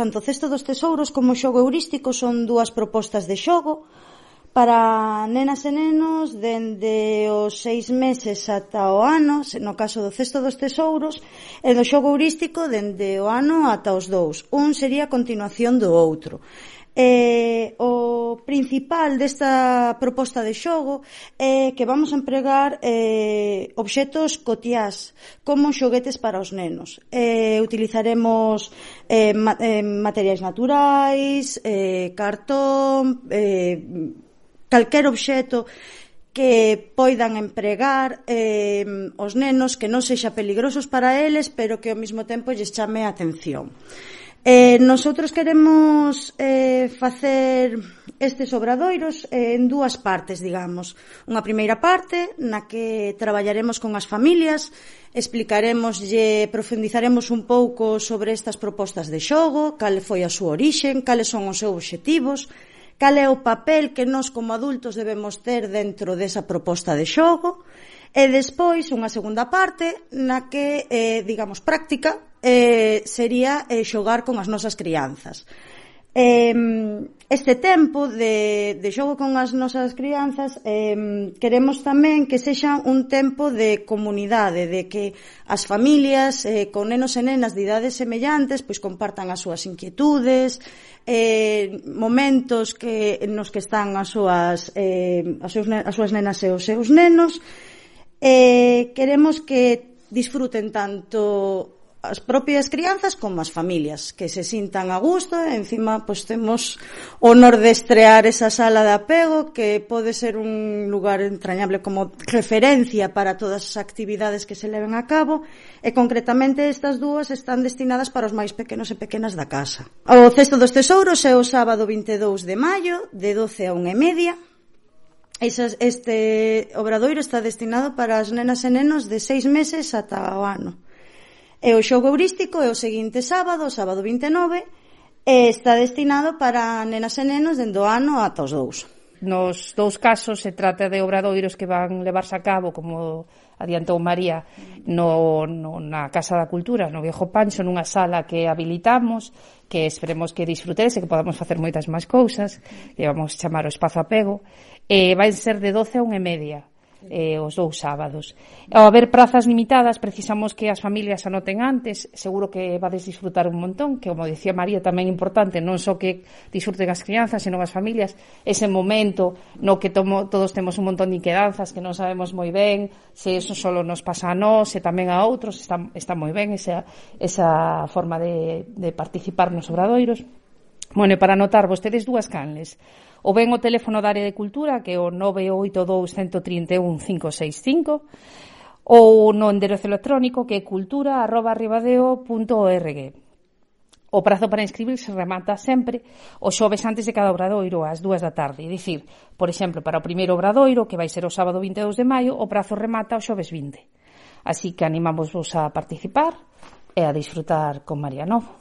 tanto Cesto dos Tesouros como Xogo Eurístico son dúas propostas de xogo para nenas e nenos dende os seis meses ata o ano, no caso do Cesto dos Tesouros, e do Xogo Eurístico dende o ano ata os dous. Un sería a continuación do outro eh, o principal desta proposta de xogo é eh, que vamos a empregar eh, obxetos cotiás como xoguetes para os nenos. Eh, utilizaremos eh, ma eh, materiais naturais, eh, cartón, eh, calquer obxeto que poidan empregar eh, os nenos que non sexa peligrosos para eles, pero que ao mesmo tempo lles chame a atención. Eh, nosotros queremos eh, facer estes obradoiros eh, en dúas partes, digamos. Unha primeira parte na que traballaremos con as familias, explicaremoslle, profundizaremos un pouco sobre estas propostas de xogo, cal foi a súa orixen, cales son os seus obxectivos, cal é o papel que nós como adultos debemos ter dentro desa proposta de xogo, E despois, unha segunda parte na que, eh, digamos, práctica eh, sería eh, xogar con as nosas crianzas. Eh, este tempo de, de xogo con as nosas crianzas eh, queremos tamén que sexa un tempo de comunidade, de que as familias eh, con nenos e nenas de idades semellantes pois compartan as súas inquietudes, eh, momentos que nos que están as súas, eh, as, seus, as súas nenas e os seus nenos. Eh, queremos que disfruten tanto as propias crianzas como as familias, que se sintan a gusto, e encima pois temos honor de estrear esa sala de apego que pode ser un lugar entrañable como referencia para todas as actividades que se leven a cabo, e concretamente estas dúas están destinadas para os máis pequenos e pequenas da casa. O cesto dos tesouros é o sábado 22 de maio, de 12 a 1 e media, Esas, este obradoiro está destinado para as nenas e nenos de seis meses ata o ano. E o xogo eurístico é o seguinte sábado, o sábado 29, e está destinado para nenas e nenos dendo ano ata os dous. Nos dous casos se trata de obradoiros que van levarse a cabo, como adiantou María, no, no, na Casa da Cultura, no Viejo Pancho, nunha sala que habilitamos, que esperemos que disfrutedes e que podamos facer moitas máis cousas, que vamos chamar o espazo apego, e vai ser de 12 a 1 e media eh, os dous sábados. Ao haber prazas limitadas, precisamos que as familias anoten antes, seguro que vades disfrutar un montón, que, como decía María, tamén é importante, non só que disfruten as crianzas, senón as familias, ese momento no que tomo, todos temos un montón de inquedanzas que non sabemos moi ben, se eso solo nos pasa a nós, se tamén a outros, está, está moi ben esa, esa forma de, de participar nos obradoiros. Bueno, e para anotar vostedes dúas canles. O ben o teléfono da área de cultura, que é o 982 131 565, ou no enderezo electrónico que é cultura.ribadeo.org. O prazo para inscribirse remata sempre os xoves antes de cada obradoiro ás dúas da tarde. É dicir, por exemplo, para o primeiro obradoiro, que vai ser o sábado 22 de maio, o prazo remata o xoves 20. Así que animamos vos a participar e a disfrutar con María Novo.